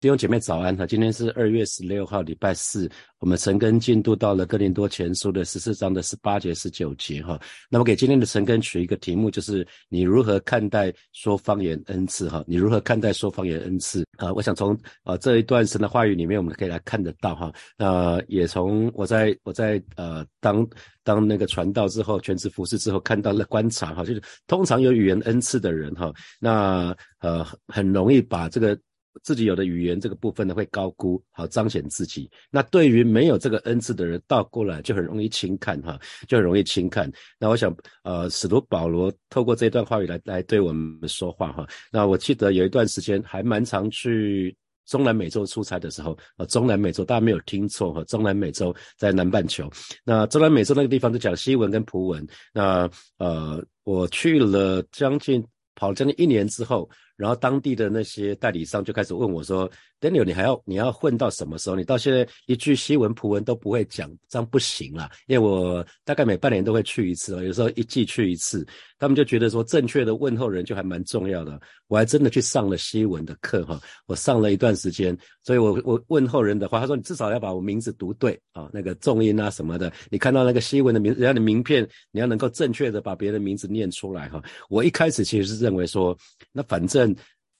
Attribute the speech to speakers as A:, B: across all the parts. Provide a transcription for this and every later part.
A: 弟兄姐妹早安哈！今天是二月十六号，礼拜四。我们陈根进度到了哥林多前书的十四章的十八节、十九节哈。那么给今天的陈根取一个题目，就是你如何看待说方言恩赐哈？你如何看待说方言恩赐啊？我想从啊这一段神的话语里面，我们可以来看得到哈。那也从我在我在呃当当那个传道之后，全职服侍之后，看到了观察哈，就是通常有语言恩赐的人哈，那呃很容易把这个。自己有的语言这个部分呢，会高估，好彰显自己。那对于没有这个恩赐的人，倒过来就很容易轻看哈，就很容易轻看。那我想，呃，使徒保罗透过这段话语来来对我们说话哈。那我记得有一段时间还蛮常去中南美洲出差的时候，呃，中南美洲大家没有听错哈，中南美洲在南半球。那中南美洲那个地方就讲西文跟葡文。那呃，我去了将近跑了将近一年之后。然后当地的那些代理商就开始问我说。Daniel，你还要你要混到什么时候？你到现在一句西文葡文都不会讲，这样不行啦。因为我大概每半年都会去一次哦，有时候一季去一次。他们就觉得说正确的问候人就还蛮重要的。我还真的去上了西文的课哈，我上了一段时间。所以我我问候人的话，他说你至少要把我名字读对啊，那个重音啊什么的。你看到那个西文的名人家的名片，你要能够正确的把别人的名字念出来哈。我一开始其实是认为说，那反正。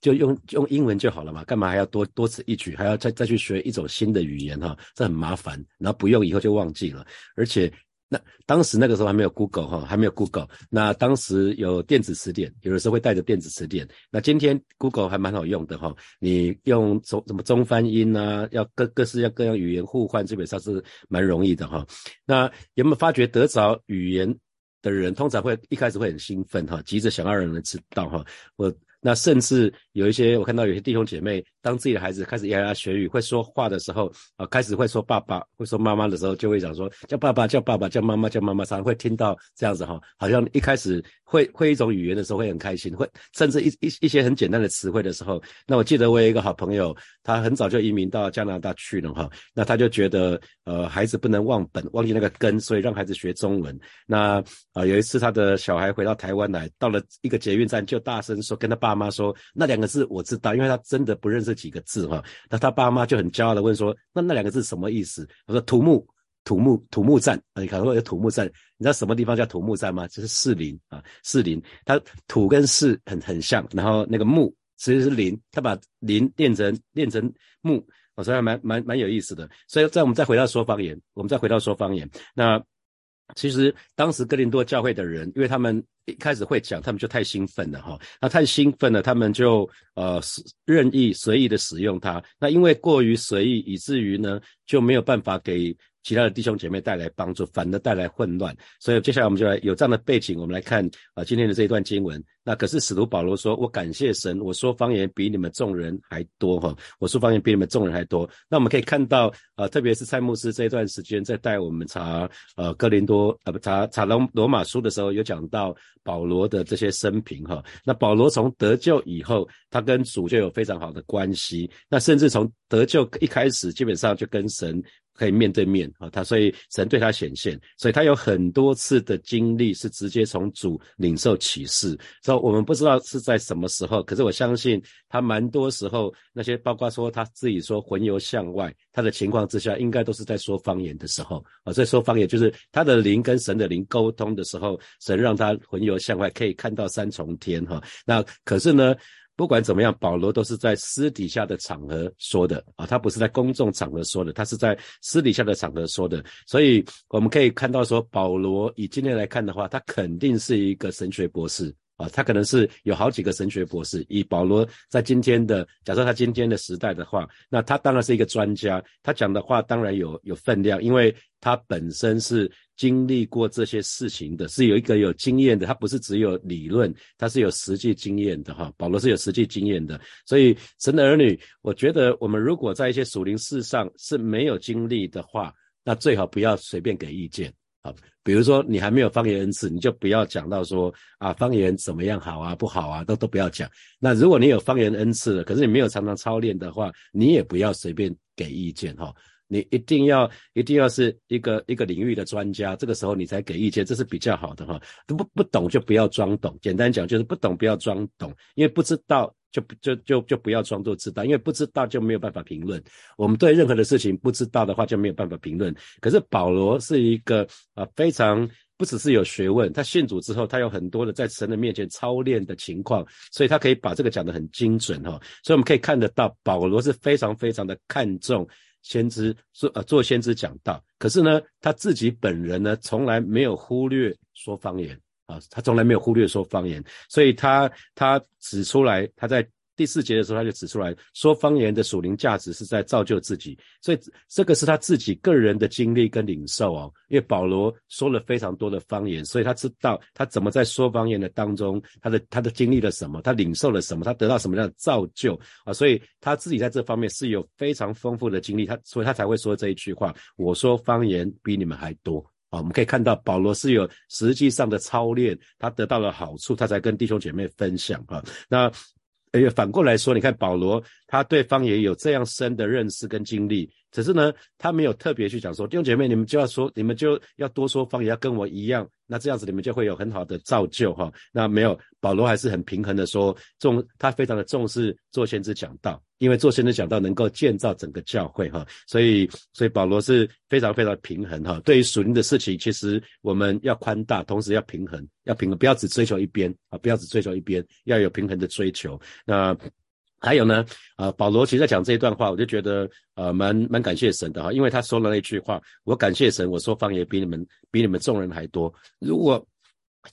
A: 就用用英文就好了嘛，干嘛还要多多此一举，还要再再去学一种新的语言哈？这很麻烦，然后不用以后就忘记了。而且那当时那个时候还没有 Google 哈，还没有 Google。那当时有电子词典，有的时候会带着电子词典。那今天 Google 还蛮好用的哈，你用中什么中翻英啊，要各各式各样语言互换，基本上是蛮容易的哈。那有没有发觉得着语言的人，通常会一开始会很兴奋哈，急着想要让人知道哈，我。那甚至有一些，我看到有些弟兄姐妹，当自己的孩子开始牙牙学语、会说话的时候，啊，开始会说爸爸、会说妈妈的时候，就会讲说叫爸爸、叫爸爸、叫妈妈、叫妈妈，常常会听到这样子哈，好像一开始会会一种语言的时候会很开心，会甚至一一一些很简单的词汇的时候，那我记得我有一个好朋友，他很早就移民到加拿大去了哈，那他就觉得呃孩子不能忘本，忘记那个根，所以让孩子学中文。那啊有一次他的小孩回到台湾来，到了一个捷运站就大声说跟他爸。爸妈说那两个字我知道，因为他真的不认识几个字哈。那他爸妈就很骄傲的问说：“那那两个字什么意思？”我说：“土木土木土木站。”啊你看，说有土木站，你知道什么地方叫土木站吗？就是士林啊，士林。它土跟士很很像，然后那个木其实是林，他把林练成练成木，我说还蛮蛮蛮有意思的。所以在我们再回到说方言，我们再回到说方言，那。其实当时哥林多教会的人，因为他们一开始会讲，他们就太兴奋了哈，那太兴奋了，他们就呃任意随意的使用它。那因为过于随意，以至于呢就没有办法给。其他的弟兄姐妹带来帮助，反而带来混乱。所以接下来我们就来有这样的背景，我们来看啊今天的这一段经文。那可是使徒保罗说：“我感谢神，我说方言比你们众人还多哈，我说方言比你们众人还多。”那我们可以看到啊，特别是蔡牧师这一段时间在带我们查呃哥林多呃不查查罗罗马书的时候，有讲到保罗的这些生平哈。那保罗从得救以后，他跟主就有非常好的关系。那甚至从得救一开始，基本上就跟神。可以面对面啊，他所以神对他显现，所以他有很多次的经历是直接从主领受启示。所以我们不知道是在什么时候，可是我相信他蛮多时候那些，包括说他自己说魂游向外，他的情况之下，应该都是在说方言的时候啊。在说方言就是他的灵跟神的灵沟通的时候，神让他魂游向外，可以看到三重天哈。那可是呢？不管怎么样，保罗都是在私底下的场合说的啊，他不是在公众场合说的，他是在私底下的场合说的。所以我们可以看到说，保罗以今天来看的话，他肯定是一个神学博士啊，他可能是有好几个神学博士。以保罗在今天的假设他今天的时代的话，那他当然是一个专家，他讲的话当然有有分量，因为他本身是。经历过这些事情的，是有一个有经验的，他不是只有理论，他是有实际经验的哈。保罗是有实际经验的，所以神的儿女，我觉得我们如果在一些属灵事上是没有经历的话，那最好不要随便给意见啊。比如说你还没有方言恩赐，你就不要讲到说啊方言怎么样好啊不好啊，都都不要讲。那如果你有方言恩赐了，可是你没有常常操练的话，你也不要随便给意见哈。你一定要一定要是一个一个领域的专家，这个时候你才给意见，这是比较好的哈。不不懂就不要装懂，简单讲就是不懂不要装懂，因为不知道就就就就不要装作知道，因为不知道就没有办法评论。我们对任何的事情不知道的话就没有办法评论。可是保罗是一个啊非常不只是有学问，他信主之后他有很多的在神的面前操练的情况，所以他可以把这个讲得很精准哈。所以我们可以看得到保罗是非常非常的看重先知做呃做先知讲道，可是呢他自己本人呢从来没有忽略说方言。啊，他从来没有忽略说方言，所以他他指出来，他在第四节的时候他就指出来说方言的属灵价值是在造就自己，所以这个是他自己个人的经历跟领受哦。因为保罗说了非常多的方言，所以他知道他怎么在说方言的当中，他的他的经历了什么，他领受了什么，他得到什么样的造就啊，所以他自己在这方面是有非常丰富的经历，他所以他才会说这一句话：我说方言比你们还多。啊，我们可以看到保罗是有实际上的操练，他得到了好处，他才跟弟兄姐妹分享啊。那，哎，反过来说，你看保罗他对方言有这样深的认识跟经历，只是呢，他没有特别去讲说弟兄姐妹，你们就要说，你们就要多说方言，要跟我一样。那这样子你们就会有很好的造就哈。那没有保罗还是很平衡的说，重他非常的重视做先知讲道，因为做先知讲道能够建造整个教会哈。所以所以保罗是非常非常平衡哈。对于属灵的事情，其实我们要宽大，同时要平衡，要平衡，不要只追求一边啊，不要只追求一边，要有平衡的追求。那。还有呢，啊，保罗其实在讲这一段话，我就觉得，呃，蛮蛮感谢神的哈，因为他说了那句话，我感谢神，我说方言比你们比你们众人还多。如果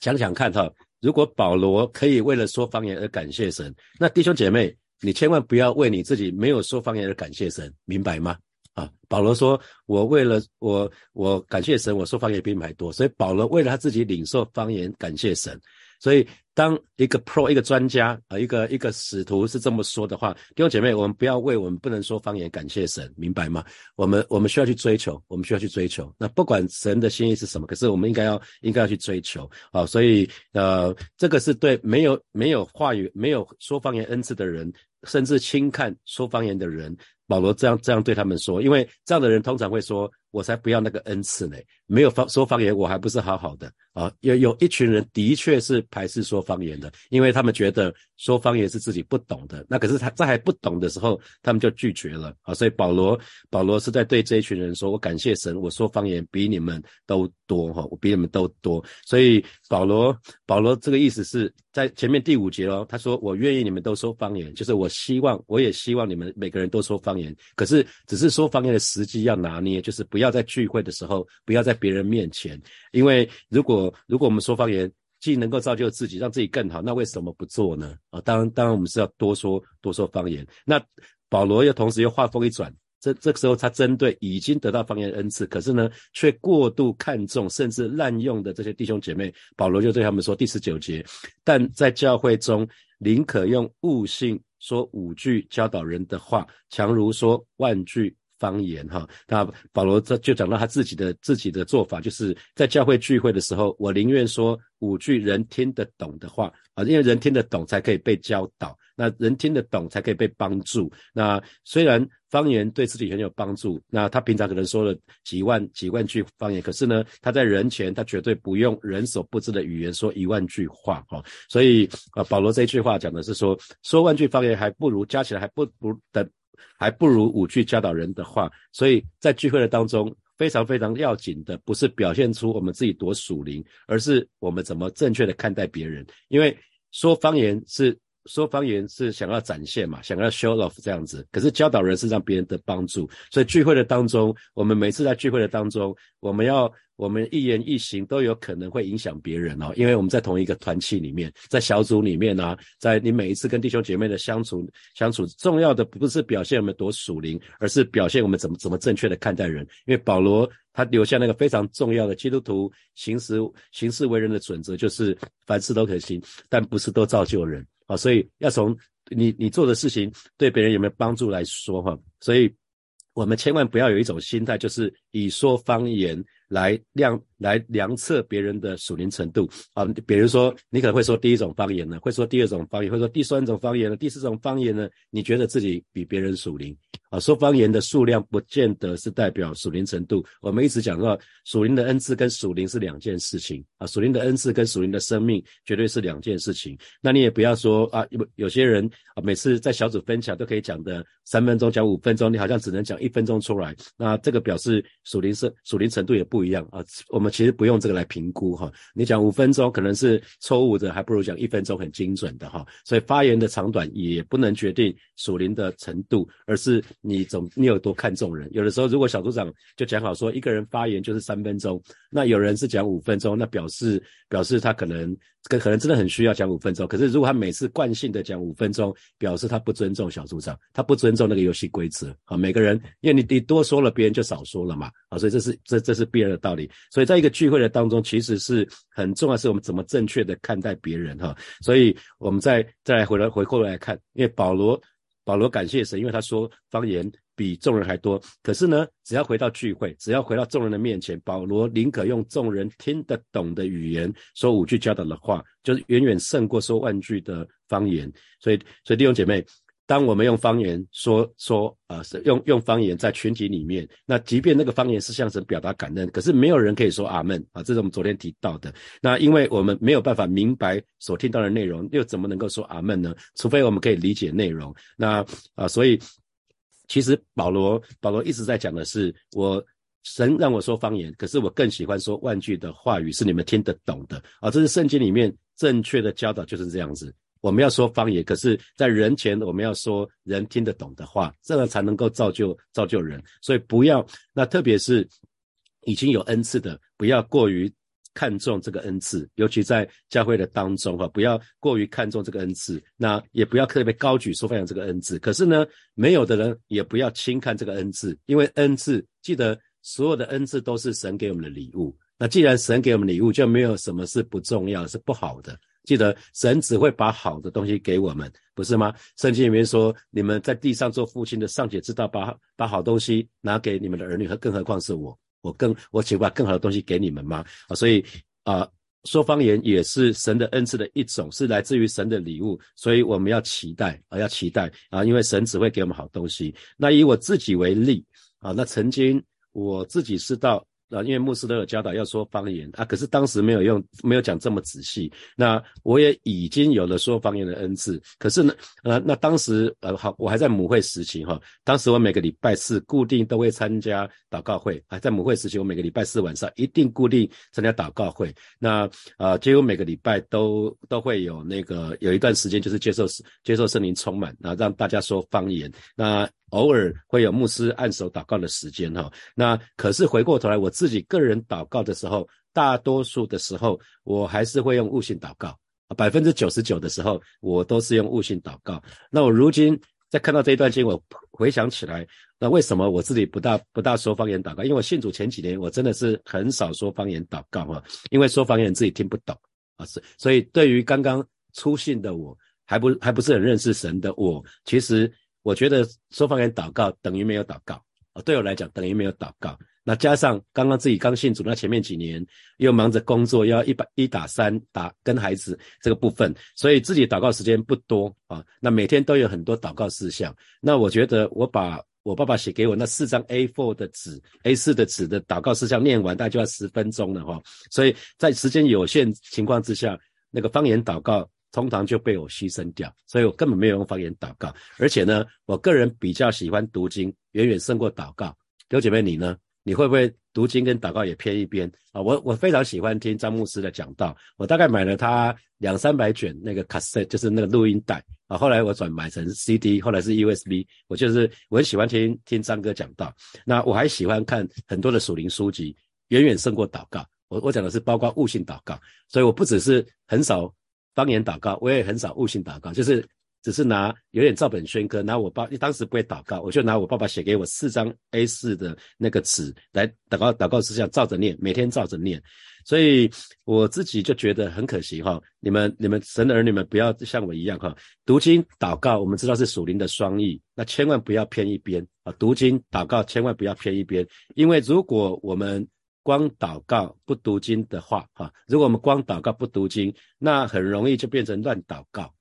A: 想想看哈，如果保罗可以为了说方言而感谢神，那弟兄姐妹，你千万不要为你自己没有说方言而感谢神，明白吗？啊，保罗说，我为了我我感谢神，我说方言比你们还多，所以保罗为了他自己领受方言感谢神。所以，当一个 pro 一个专家啊，一个一个使徒是这么说的话，弟兄姐妹，我们不要为我们不能说方言感谢神，明白吗？我们我们需要去追求，我们需要去追求。那不管神的心意是什么，可是我们应该要应该要去追求啊。所以，呃，这个是对没有没有话语、没有说方言恩赐的人，甚至轻看说方言的人。保罗这样这样对他们说，因为这样的人通常会说：“我才不要那个恩赐呢，没有方说方言，我还不是好好的啊。”有有一群人的确是排斥说方言的，因为他们觉得说方言是自己不懂的。那可是他在还不懂的时候，他们就拒绝了啊。所以保罗保罗是在对这一群人说：“我感谢神，我说方言比你们都多哈，我比你们都多。”所以保罗保罗这个意思是在前面第五节哦，他说：“我愿意你们都说方言，就是我希望，我也希望你们每个人都说方。”言，可是只是说方言的时机要拿捏，就是不要在聚会的时候，不要在别人面前，因为如果如果我们说方言，既能够造就自己，让自己更好，那为什么不做呢？啊，当然当然我们是要多说多说方言。那保罗又同时又话锋一转，这这个时候他针对已经得到方言恩赐，可是呢却过度看重甚至滥用的这些弟兄姐妹，保罗就对他们说第十九节，但在教会中宁可用悟性。说五句教导人的话，强如说万句方言哈。那保罗这就讲到他自己的自己的做法，就是在教会聚会的时候，我宁愿说五句人听得懂的话啊，因为人听得懂才可以被教导。那人听得懂才可以被帮助。那虽然方言对自己很有帮助，那他平常可能说了几万几万句方言，可是呢，他在人前他绝对不用人所不知的语言说一万句话哈。所以啊，保罗这一句话讲的是说，说万句方言还不如加起来还不不等，还不如五句教导人的话。所以在聚会的当中，非常非常要紧的，不是表现出我们自己多属灵，而是我们怎么正确的看待别人。因为说方言是。说方言是想要展现嘛，想要 show off 这样子。可是教导人是让别人的帮助，所以聚会的当中，我们每次在聚会的当中，我们要我们一言一行都有可能会影响别人哦，因为我们在同一个团契里面，在小组里面啊，在你每一次跟弟兄姐妹的相处相处，重要的不是表现我们多属灵，而是表现我们怎么怎么正确的看待人。因为保罗他留下那个非常重要的基督徒行事行事为人的准则，就是凡事都可行，但不是都造就人。啊，所以要从你你做的事情对别人有没有帮助来说哈，所以我们千万不要有一种心态，就是以说方言来量来量测别人的属灵程度啊。比如说，你可能会说第一种方言呢，会说第二种方言，会说第三种方言呢，第四种方言呢，你觉得自己比别人属灵啊，说方言的数量不见得是代表属灵程度。我们一直讲到属灵的恩赐跟属灵是两件事情啊，属灵的恩赐跟属灵的生命绝对是两件事情。那你也不要说啊，有有些人啊，每次在小组分享都可以讲的三分钟讲五分钟，你好像只能讲一分钟出来。那这个表示属灵是属灵程度也不一样啊。我们其实不用这个来评估哈。你讲五分钟可能是错误的，还不如讲一分钟很精准的哈。所以发言的长短也不能决定属灵的程度，而是。你总你有多看重人？有的时候，如果小组长就讲好说，一个人发言就是三分钟，那有人是讲五分钟，那表示表示他可能跟可能真的很需要讲五分钟。可是如果他每次惯性的讲五分钟，表示他不尊重小组长，他不尊重那个游戏规则啊。每个人，因为你你多说了，别人就少说了嘛啊，所以这是这这是必然的道理。所以在一个聚会的当中，其实是很重要，是我们怎么正确的看待别人哈。所以我们再再来回来回过来看，因为保罗。保罗感谢神，因为他说方言比众人还多。可是呢，只要回到聚会，只要回到众人的面前，保罗宁可用众人听得懂的语言说五句教导的话，就是远远胜过说万句的方言。所以，所以弟兄姐妹。当我们用方言说说啊，是用用方言在群体里面，那即便那个方言是向神表达感恩，可是没有人可以说阿门啊，这是我们昨天提到的。那因为我们没有办法明白所听到的内容，又怎么能够说阿门呢？除非我们可以理解内容。那啊，所以其实保罗保罗一直在讲的是，我神让我说方言，可是我更喜欢说万句的话语，是你们听得懂的啊。这是圣经里面正确的教导，就是这样子。我们要说方言，可是，在人前我们要说人听得懂的话，这样才能够造就造就人。所以不要，那特别是已经有恩赐的，不要过于看重这个恩赐，尤其在教会的当中哈，不要过于看重这个恩赐。那也不要特别高举说分享这个恩赐。可是呢，没有的人也不要轻看这个恩赐，因为恩赐，记得所有的恩赐都是神给我们的礼物。那既然神给我们礼物，就没有什么是不重要、是不好的。记得神只会把好的东西给我们，不是吗？圣经里面说，你们在地上做父亲的，尚且知道把把好东西拿给你们的儿女，和更何况是我，我更我岂不把更好的东西给你们吗？啊，所以啊，说方言也是神的恩赐的一种，是来自于神的礼物，所以我们要期待啊，要期待啊，因为神只会给我们好东西。那以我自己为例啊，那曾经我自己是到。啊，因为牧师都有教导要说方言啊，可是当时没有用，没有讲这么仔细。那我也已经有了说方言的恩赐，可是呢，呃，那当时呃，好，我还在母会时期哈。当时我每个礼拜四固定都会参加祷告会啊，在母会时期，我每个礼拜四晚上一定固定参加祷告会。那啊，几乎每个礼拜都都会有那个有一段时间就是接受接受圣灵充满，然后让大家说方言。那偶尔会有牧师按手祷告的时间哈，那可是回过头来我自己个人祷告的时候，大多数的时候我还是会用悟性祷告，百分之九十九的时候我都是用悟性祷告。那我如今在看到这一段经，我回想起来，那为什么我自己不大不大说方言祷告？因为我信主前几年我真的是很少说方言祷告哈，因为说方言自己听不懂啊，所所以对于刚刚初信的我，还不还不是很认识神的我，其实。我觉得说方言祷告等于没有祷告啊，对我来讲等于没有祷告。那加上刚刚自己刚信主，那前面几年又忙着工作，要一百一打三打跟孩子这个部分，所以自己祷告时间不多啊。那每天都有很多祷告事项。那我觉得我把我爸爸写给我那四张 A4 的纸，A4 的纸的祷告事项念完，大概就要十分钟了哈。所以在时间有限情况之下，那个方言祷告。通常就被我牺牲掉，所以我根本没有用方言祷告。而且呢，我个人比较喜欢读经，远远胜过祷告。刘姐妹，你呢？你会不会读经跟祷告也偏一边啊？我我非常喜欢听张牧师的讲道，我大概买了他两三百卷那个卡塞，就是那个录音带啊。后来我转买成 CD，后来是 USB。我就是我很喜欢听听张哥讲道。那我还喜欢看很多的属灵书籍，远远胜过祷告。我我讲的是包括悟性祷告，所以我不只是很少。方言祷告，我也很少悟性祷告，就是只是拿有点照本宣科，拿我爸当时不会祷告，我就拿我爸爸写给我四张 A 四的那个纸来祷告，祷告是想照着念，每天照着念，所以我自己就觉得很可惜哈，你们你们神的儿女们不要像我一样哈，读经祷告，我们知道是属灵的双翼，那千万不要偏一边啊，读经祷告千万不要偏一边，因为如果我们光祷告不读经的话，哈，如果我们光祷告不读经，那很容易就变成乱祷告，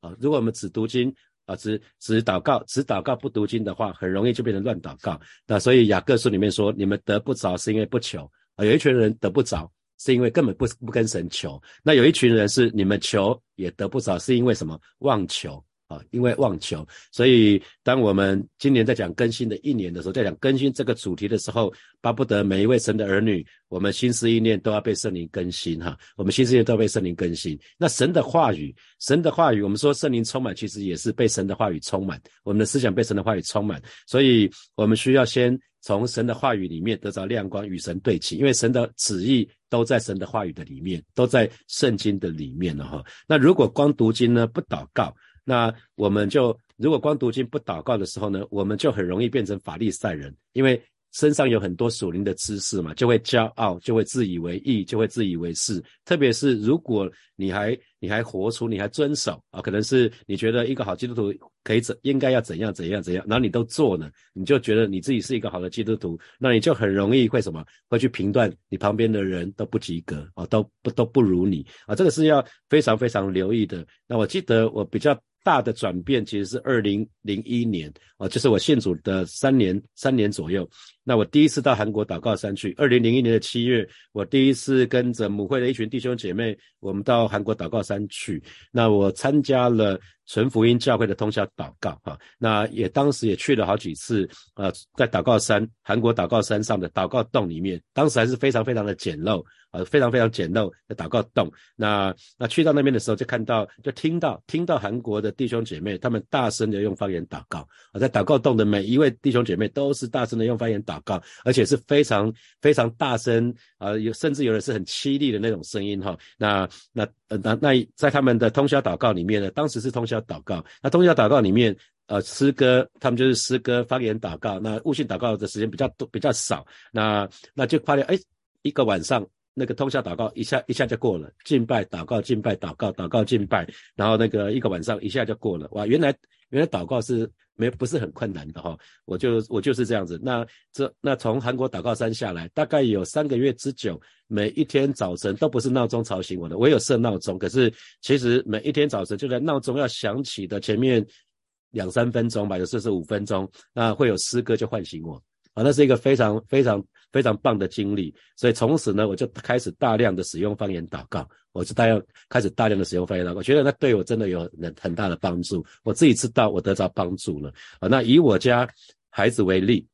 A: 啊，如果我们只读经啊，只只祷告，只祷告不读经的话，很容易就变成乱祷告。那所以雅各书里面说，你们得不着是因为不求啊。有一群人得不着，是因为根本不不跟神求。那有一群人是你们求也得不着，是因为什么？妄求。啊，因为妄求，所以当我们今年在讲更新的一年的时候，在讲更新这个主题的时候，巴不得每一位神的儿女，我们心思意念都要被圣灵更新哈，我们心思意念都要被圣灵更新。那神的话语，神的话语，我们说圣灵充满，其实也是被神的话语充满，我们的思想被神的话语充满，所以我们需要先从神的话语里面得着亮光，与神对齐，因为神的旨意都在神的话语的里面，都在圣经的里面了哈。那如果光读经呢，不祷告？那我们就如果光读经不祷告的时候呢，我们就很容易变成法利赛人，因为身上有很多属灵的知识嘛，就会骄傲，就会自以为意，就会自以为是。特别是如果你还你还活出，你还遵守啊，可能是你觉得一个好基督徒可以怎应该要怎样怎样怎样，然后你都做呢，你就觉得你自己是一个好的基督徒，那你就很容易会什么？会去评断你旁边的人都不及格啊，都不都不如你啊，这个是要非常非常留意的。那我记得我比较。大的转变其实是二零零一年啊，就是我信主的三年三年左右。那我第一次到韩国祷告山去，二零零一年的七月，我第一次跟着母会的一群弟兄姐妹，我们到韩国祷告山去。那我参加了纯福音教会的通宵祷告啊，那也当时也去了好几次啊，在祷告山韩国祷告山上的祷告洞里面，当时还是非常非常的简陋。呃，非常非常简陋的祷告洞。那那去到那边的时候，就看到，就听到，听到韩国的弟兄姐妹他们大声的用方言祷告。啊，在祷告洞的每一位弟兄姐妹都是大声的用方言祷祷告，而且是非常非常大声啊，有甚至有的是很凄厉的那种声音哈。那那那那在他们的通宵祷告里面呢，当时是通宵祷告。那通宵祷告里面，呃，诗歌他们就是诗歌方言祷告。那悟性祷告的时间比较多比较少。那那就发现哎，一个晚上。那个通宵祷告一下一下就过了，敬拜祷告敬拜祷告祷告敬拜，然后那个一个晚上一下就过了。哇，原来原来祷告是没不是很困难的哈，我就我就是这样子。那这那从韩国祷告山下来，大概有三个月之久，每一天早晨都不是闹钟吵醒我的，我有设闹钟，可是其实每一天早晨就在闹钟要响起的前面两三分钟吧，有时是五分钟，那会有诗歌就唤醒我。啊，那是一个非常非常非常棒的经历，所以从此呢，我就开始大量的使用方言祷告，我就大量开始大量的使用方言祷告，我觉得那对我真的有很很大的帮助，我自己知道我得到帮助了。啊，那以我家孩子为例。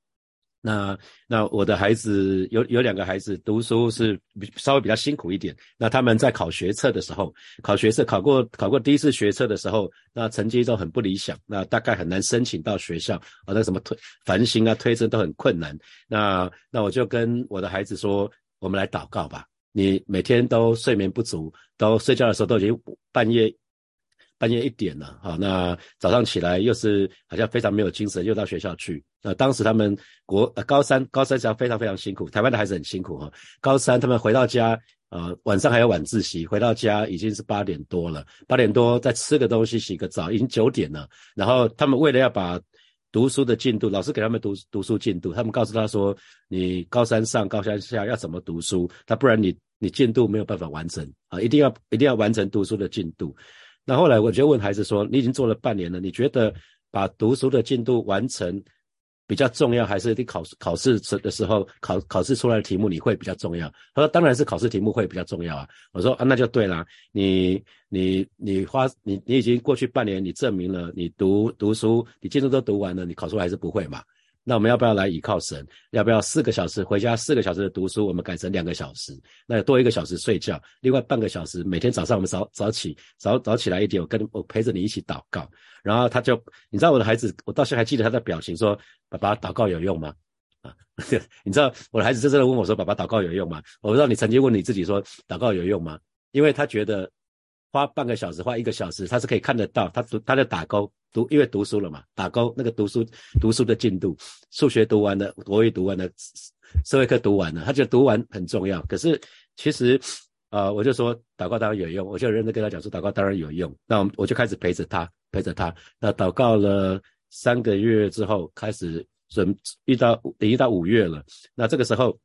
A: 那那我的孩子有有两个孩子读书是稍微比较辛苦一点。那他们在考学测的时候，考学测考过考过第一次学测的时候，那成绩都很不理想，那大概很难申请到学校啊。那什么推繁星啊推甄都很困难。那那我就跟我的孩子说，我们来祷告吧。你每天都睡眠不足，都睡觉的时候都已经半夜。半夜一点了，好，那早上起来又是好像非常没有精神，又到学校去。那当时他们国呃高三高三实际上非常非常辛苦，台湾的孩子很辛苦哈。高三他们回到家，呃晚上还有晚自习，回到家已经是八点多了，八点多再吃个东西洗个澡，已经九点了。然后他们为了要把读书的进度，老师给他们读读书进度，他们告诉他说，你高三上高三下要怎么读书，他不然你你进度没有办法完成啊，一定要一定要完成读书的进度。那后来我就问孩子说：“你已经做了半年了，你觉得把读书的进度完成比较重要，还是你考考试的时候考考试出来的题目你会比较重要？”他说：“当然是考试题目会比较重要啊。”我说：“啊，那就对了，你你你花你你已经过去半年，你证明了你读读书，你进度都读完了，你考出来还是不会嘛？”那我们要不要来倚靠神？要不要四个小时回家四个小时的读书，我们改成两个小时？那多一个小时睡觉，另外半个小时每天早上我们早早起早早起来一点，我跟我陪着你一起祷告。然后他就，你知道我的孩子，我到现在还记得他的表情，说：“爸爸祷告有用吗？”啊，你知道我的孩子真正的问我说：“爸爸祷告有用吗？”我不知道你曾经问你自己说：“祷告有用吗？”因为他觉得花半个小时、花一个小时，他是可以看得到，他他在打勾。读，因为读书了嘛，打勾那个读书读书的进度，数学读完了，国语读完了，社会课读完了，他觉得读完很重要。可是其实，呃，我就说祷告当然有用，我就认真跟他讲说祷告当然有用。那我我就开始陪着他，陪着他。那祷告了三个月之后，开始准遇到已经到五月了。那这个时候，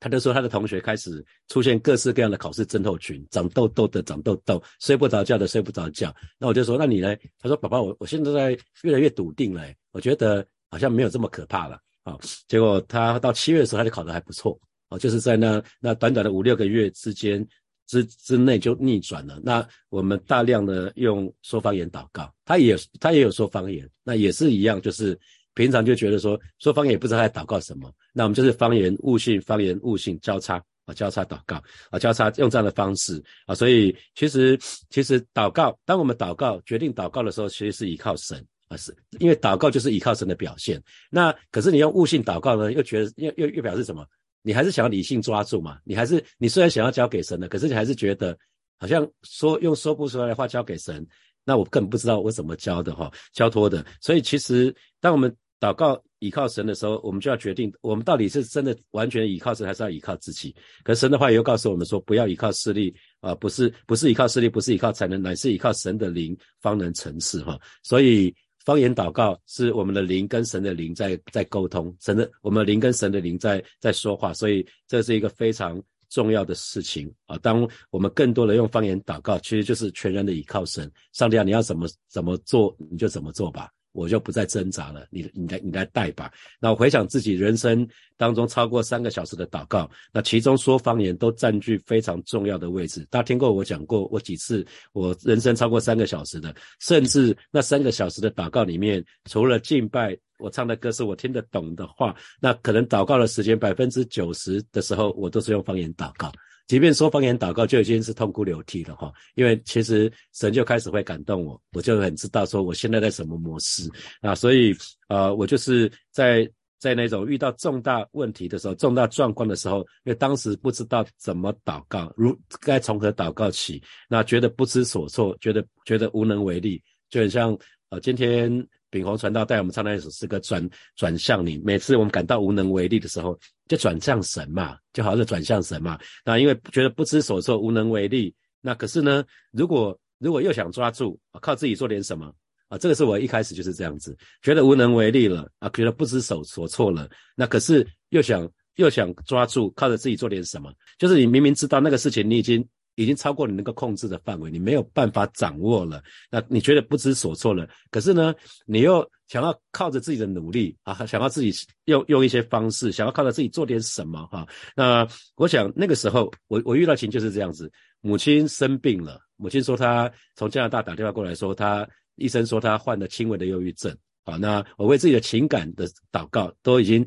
A: 他就说他的同学开始出现各式各样的考试症候群，长痘痘的长痘痘，睡不着觉的睡不着觉。那我就说，那你呢？他说，宝宝，我我现在在越来越笃定了，我觉得好像没有这么可怕了。好，结果他到七月的时候他就考得还不错，哦，就是在那那短短的五六个月之间之之内就逆转了。那我们大量的用说方言祷告，他也他也有说方言，那也是一样，就是。平常就觉得说说方言也不知道在祷告什么，那我们就是方言悟性，方言悟性交叉啊，交叉祷告啊，交叉用这样的方式啊，所以其实其实祷告，当我们祷告决定祷告的时候，其实是依靠神啊，是因为祷告就是依靠神的表现。那可是你用悟性祷告呢，又觉得又又又表示什么？你还是想要理性抓住嘛？你还是你虽然想要交给神的，可是你还是觉得好像说用说不出来的话交给神，那我根本不知道我怎么交的哈，交托的。所以其实当我们祷告倚靠神的时候，我们就要决定，我们到底是真的完全倚靠神，还是要倚靠自己？可神的话又告诉我们说，不要依靠势力啊，不是不是依靠势力，不是依靠才能，乃是依靠神的灵方能成事哈。所以方言祷告是我们的灵跟神的灵在在沟通，神的我们灵跟神的灵在在说话，所以这是一个非常重要的事情啊。当我们更多的用方言祷告，其实就是全然的倚靠神。上帝啊，你要怎么怎么做，你就怎么做吧。我就不再挣扎了，你你来你来带吧。那我回想自己人生当中超过三个小时的祷告，那其中说方言都占据非常重要的位置。大家听过我讲过我几次我人生超过三个小时的，甚至那三个小时的祷告里面，除了敬拜，我唱的歌是我听得懂的话，那可能祷告的时间百分之九十的时候，我都是用方言祷告。即便说方言祷告就已经是痛哭流涕了哈，因为其实神就开始会感动我，我就很知道说我现在在什么模式啊，所以呃我就是在在那种遇到重大问题的时候、重大状况的时候，因为当时不知道怎么祷告，如该从何祷告起，那觉得不知所措，觉得觉得无能为力，就很像呃今天。秉宏传道带我们唱那一首诗歌，转转向你。每次我们感到无能为力的时候，就转向神嘛，就好像转向神嘛。那因为觉得不知所措、无能为力，那可是呢，如果如果又想抓住，靠自己做点什么啊，这个是我一开始就是这样子，觉得无能为力了啊，觉得不知所所措了。那可是又想又想抓住，靠着自己做点什么，就是你明明知道那个事情，你已经。已经超过你能够控制的范围，你没有办法掌握了。那你觉得不知所措了？可是呢，你又想要靠着自己的努力啊，想要自己用用一些方式，想要靠着自己做点什么哈。那我想那个时候，我我遇到情就是这样子。母亲生病了，母亲说她从加拿大打电话过来说，她医生说她患了轻微的忧郁症好。那我为自己的情感的祷告都已经。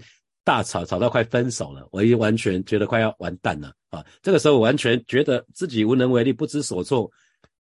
A: 大吵吵到快分手了，我已经完全觉得快要完蛋了啊！这个时候我完全觉得自己无能为力，不知所措。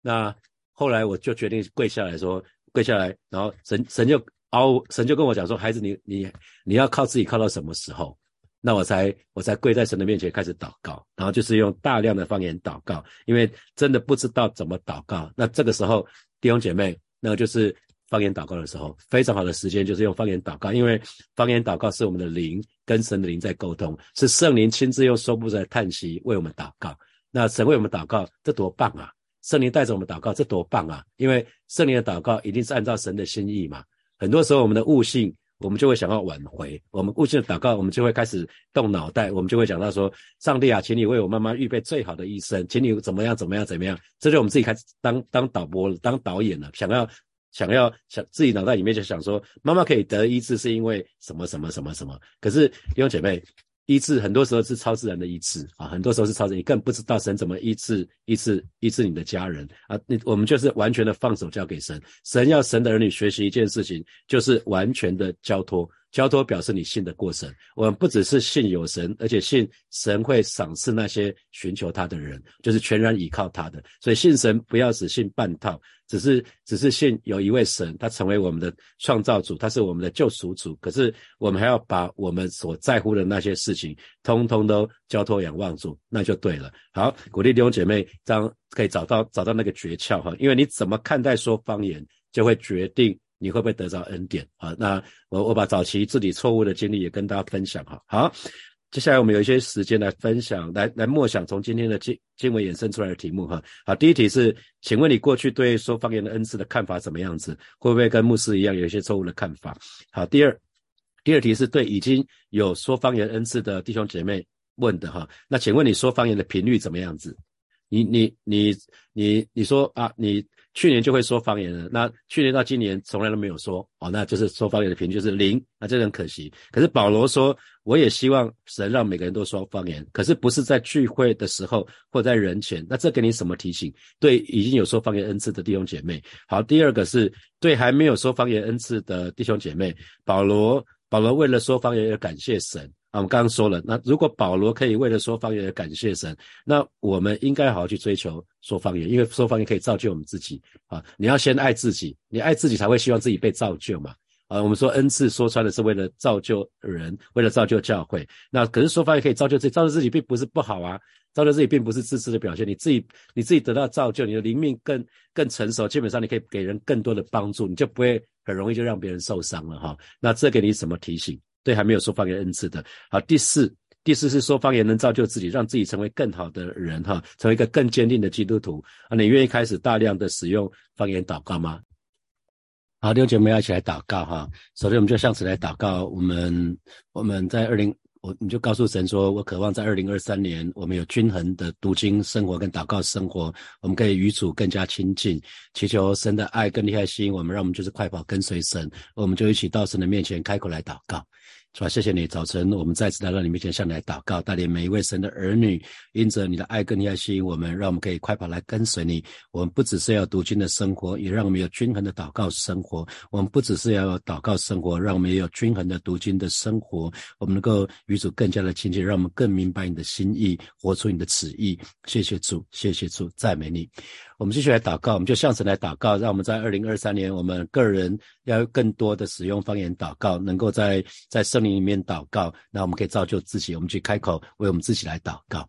A: 那后来我就决定跪下来说，跪下来，然后神神就凹神就跟我讲说，孩子，你你你要靠自己靠到什么时候？那我才我才跪在神的面前开始祷告，然后就是用大量的方言祷告，因为真的不知道怎么祷告。那这个时候弟兄姐妹，那就是。方言祷告的时候，非常好的时间就是用方言祷告，因为方言祷告是我们的灵跟神的灵在沟通，是圣灵亲自用收不在叹息为我们祷告。那神为我们祷告，这多棒啊！圣灵带着我们祷告，这多棒啊！因为圣灵的祷告一定是按照神的心意嘛。很多时候我们的悟性，我们就会想要挽回；我们悟性的祷告，我们就会开始动脑袋，我们就会讲到说：上帝啊，请你为我妈妈预备最好的医生，请你怎么样怎么样怎么样。这就我们自己开始当当导播了，当导演了，想要。想要想自己脑袋里面就想说，妈妈可以得医治是因为什么什么什么什么？可是弟兄姐妹，医治很多时候是超自然的医治啊，很多时候是超自然，你更不知道神怎么医治医治医治你的家人啊。你我们就是完全的放手交给神，神要神的儿女学习一件事情，就是完全的交托。交托表示你信得过神，我们不只是信有神，而且信神会赏赐那些寻求他的人，就是全然倚靠他的。所以信神不要只信半套，只是只是信有一位神，他成为我们的创造主，他是我们的救赎主。可是我们还要把我们所在乎的那些事情，通通都交托仰望主，那就对了。好，鼓励弟兄姐妹，这样可以找到找到那个诀窍哈，因为你怎么看待说方言，就会决定。你会不会得到恩典啊？那我我把早期自己错误的经历也跟大家分享哈。好，接下来我们有一些时间来分享，来来默想从今天的经经文衍生出来的题目哈。好，第一题是，请问你过去对说方言的恩赐的看法怎么样子？会不会跟牧师一样有一些错误的看法？好，第二，第二题是对已经有说方言恩赐的弟兄姐妹，问的哈。那请问你说方言的频率怎么样子？你你你你你说啊，你去年就会说方言了，那去年到今年从来都没有说哦，那就是说方言的频率就是零，那这很可惜。可是保罗说，我也希望神让每个人都说方言，可是不是在聚会的时候或在人前。那这给你什么提醒？对已经有说方言恩赐的弟兄姐妹，好，第二个是对还没有说方言恩赐的弟兄姐妹，保罗保罗为了说方言而感谢神。我们刚刚说了，那如果保罗可以为了说方言而感谢神，那我们应该好好去追求说方言，因为说方言可以造就我们自己啊。你要先爱自己，你爱自己才会希望自己被造就嘛。啊，我们说恩赐说穿了是为了造就人，为了造就教会。那可是说方言可以造就自己，造就自己并不是不好啊，造就自己并不是自私的表现。你自己你自己得到造就，你的灵命更更成熟，基本上你可以给人更多的帮助，你就不会很容易就让别人受伤了哈。那这给你什么提醒？对还没有说方言恩赐的，好，第四，第四是说方言能造就自己，让自己成为更好的人哈，成为一个更坚定的基督徒啊，你愿意开始大量的使用方言祷告吗？好，弟兄姐妹要一起来祷告哈，首先我们就向此来祷告，我们我们在二零。我你就告诉神说，我渴望在二零二三年，我们有均衡的读经生活跟祷告生活，我们可以与主更加亲近，祈求神的爱更厉害吸引我们，让我们就是快跑跟随神，我们就一起到神的面前开口来祷告。是吧？谢谢你，早晨我们再次来到你面前，向你来祷告，带领每一位神的儿女，因着你的爱跟你爱吸引我们，让我们可以快跑来跟随你。我们不只是要读经的生活，也让我们有均衡的祷告生活。我们不只是要祷告生活，让我们也有均衡的读经的生活。我们能够与主更加的亲近，让我们更明白你的心意，活出你的旨意。谢谢主，谢谢主，赞美你。我们继续来祷告，我们就向神来祷告，让我们在二零二三年，我们个人要更多的使用方言祷告，能够在在圣灵里面祷告，那我们可以造就自己，我们去开口为我们自己来祷告。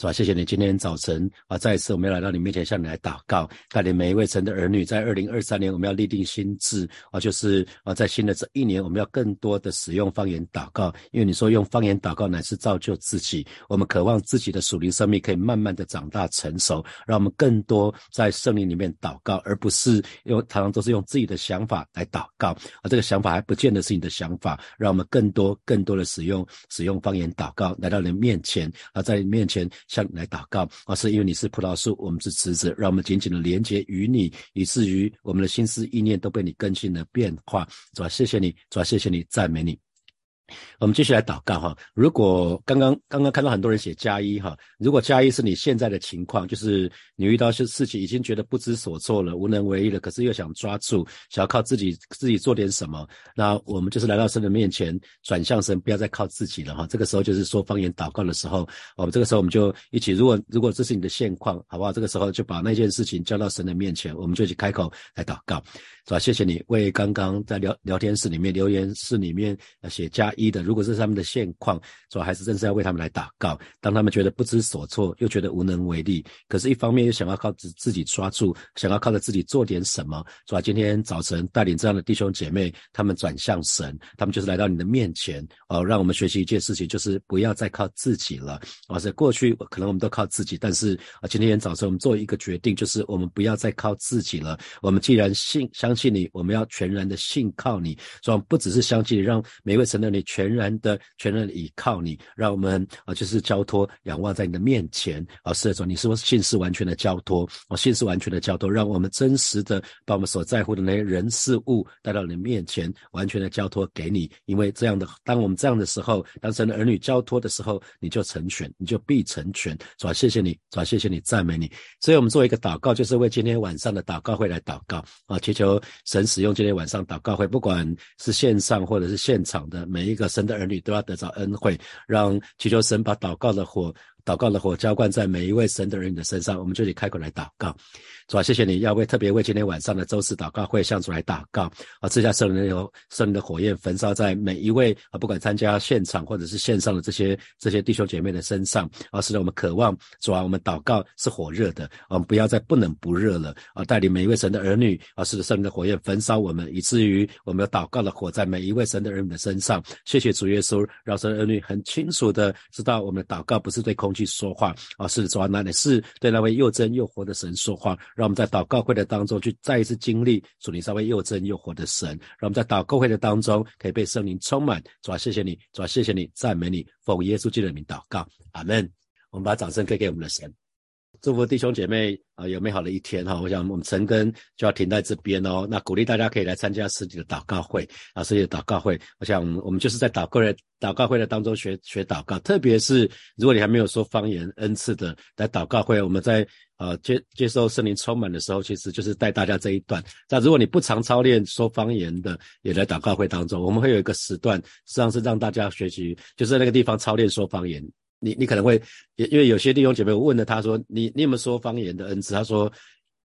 A: 是吧？谢谢你今天早晨啊，再一次我们要来到你面前，向你来祷告，带领每一位神的儿女，在二零二三年，我们要立定心志啊，就是啊，在新的这一年，我们要更多的使用方言祷告，因为你说用方言祷告乃是造就自己，我们渴望自己的属灵生命可以慢慢的长大成熟，让我们更多在圣灵里面祷告，而不是用常常都是用自己的想法来祷告，而这个想法还不见得是你的想法，让我们更多更多的使用使用方言祷告，来到你面前啊，在你面前。向你来祷告，而是因为你是葡萄树，我们是枝子，让我们紧紧的连接于你，以至于我们的心思意念都被你更新了变化。主啊，谢谢你，主啊，谢谢你，赞美你。我们继续来祷告哈。如果刚刚刚刚看到很多人写加一哈，如果加一是你现在的情况，就是你遇到些事情已经觉得不知所措了，无能为力了，可是又想抓住，想要靠自己自己做点什么，那我们就是来到神的面前，转向神，不要再靠自己了哈。这个时候就是说方言祷告的时候，我们这个时候我们就一起，如果如果这是你的现况，好不好？这个时候就把那件事情交到神的面前，我们就去开口来祷告，是吧？谢谢你为刚刚在聊聊天室里面留言室里面写加。一的，如果这是他们的现况，主要还是真是要为他们来祷告。当他们觉得不知所措，又觉得无能为力，可是一方面又想要靠自自己抓住，想要靠着自己做点什么，主要今天早晨带领这样的弟兄姐妹，他们转向神，他们就是来到你的面前哦，让我们学习一件事情，就是不要再靠自己了。而是过去可能我们都靠自己，但是啊，今天早晨我们做一个决定，就是我们不要再靠自己了。我们既然信相信你，我们要全然的信靠你，所以不只是相信你，让每位神的你。全然的、全然的倚靠你，让我们啊，就是交托、仰望在你的面前啊。是的，主，你是不是信是完全的交托，我信是完全的交托，让我们真实的把我们所在乎的那些人事物带到你的面前，完全的交托给你。因为这样的，当我们这样的时候，当神的儿女交托的时候，你就成全，你就必成全。主，谢谢你，主，谢谢你，赞美你。所以我们做一个祷告，就是为今天晚上的祷告会来祷告啊，祈求神使用今天晚上祷告会，不管是线上或者是现场的每一。个神的儿女都要得着恩惠，让祈求神把祷告的火。祷告的火浇灌在每一位神的儿女的身上，我们就得开口来祷告。主啊，谢谢你，要为特别为今天晚上的周四祷告会向主来祷告啊！赐下圣灵的圣灵的火焰焚烧在每一位啊，不管参加现场或者是线上的这些这些弟兄姐妹的身上啊，使得我们渴望主啊，我们祷告是火热的，我们不要再不冷不热了啊！带领每一位神的儿女啊，使得圣灵的火焰焚烧我们，以至于我们有祷告的火在每一位神的儿女的身上。谢谢主耶稣，让神儿女很清楚的知道，我们的祷告不是对空。去说话啊，是主啊，那里是对那位又真又活的神说话，让我们在祷告会的当中去再一次经历主你稍微又真又活的神，让我们在祷告会的当中可以被圣灵充满。主啊，谢谢你，主啊，谢谢你，赞美你，奉耶稣基督的名祷告，阿门。我们把掌声给给我们的神。祝福弟兄姐妹啊，有美好的一天哈！我想我们陈根就要停在这边哦。那鼓励大家可以来参加实体的祷告会啊，实体的祷告会。我想我们就是在祷告的祷告会的当中学学祷告，特别是如果你还没有说方言恩赐的来祷告会，我们在呃接接受圣灵充满的时候，其实就是带大家这一段。那如果你不常操练说方言的，也来祷告会当中，我们会有一个时段，实际上是让大家学习，就是在那个地方操练说方言。你你可能会，因为有些弟兄姐妹我问了他说，你你有没有说方言的恩赐？他说，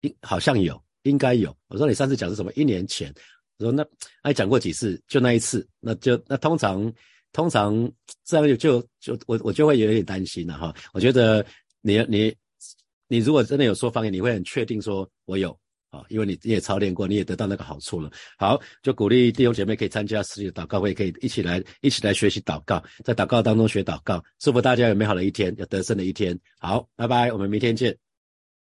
A: 应好像有，应该有。我说你上次讲是什么？一年前。我说那还讲过几次？就那一次。那就那通常通常这样就就就我我就会有点担心了哈。我觉得你你你如果真的有说方言，你会很确定说我有。啊，因为你你也操练过，你也得到那个好处了。好，就鼓励弟兄姐妹可以参加实体的祷告会，可以一起来一起来学习祷告，在祷告当中学祷告。祝福大家有美好的一天，有得胜的一天。好，拜拜，我们明天见。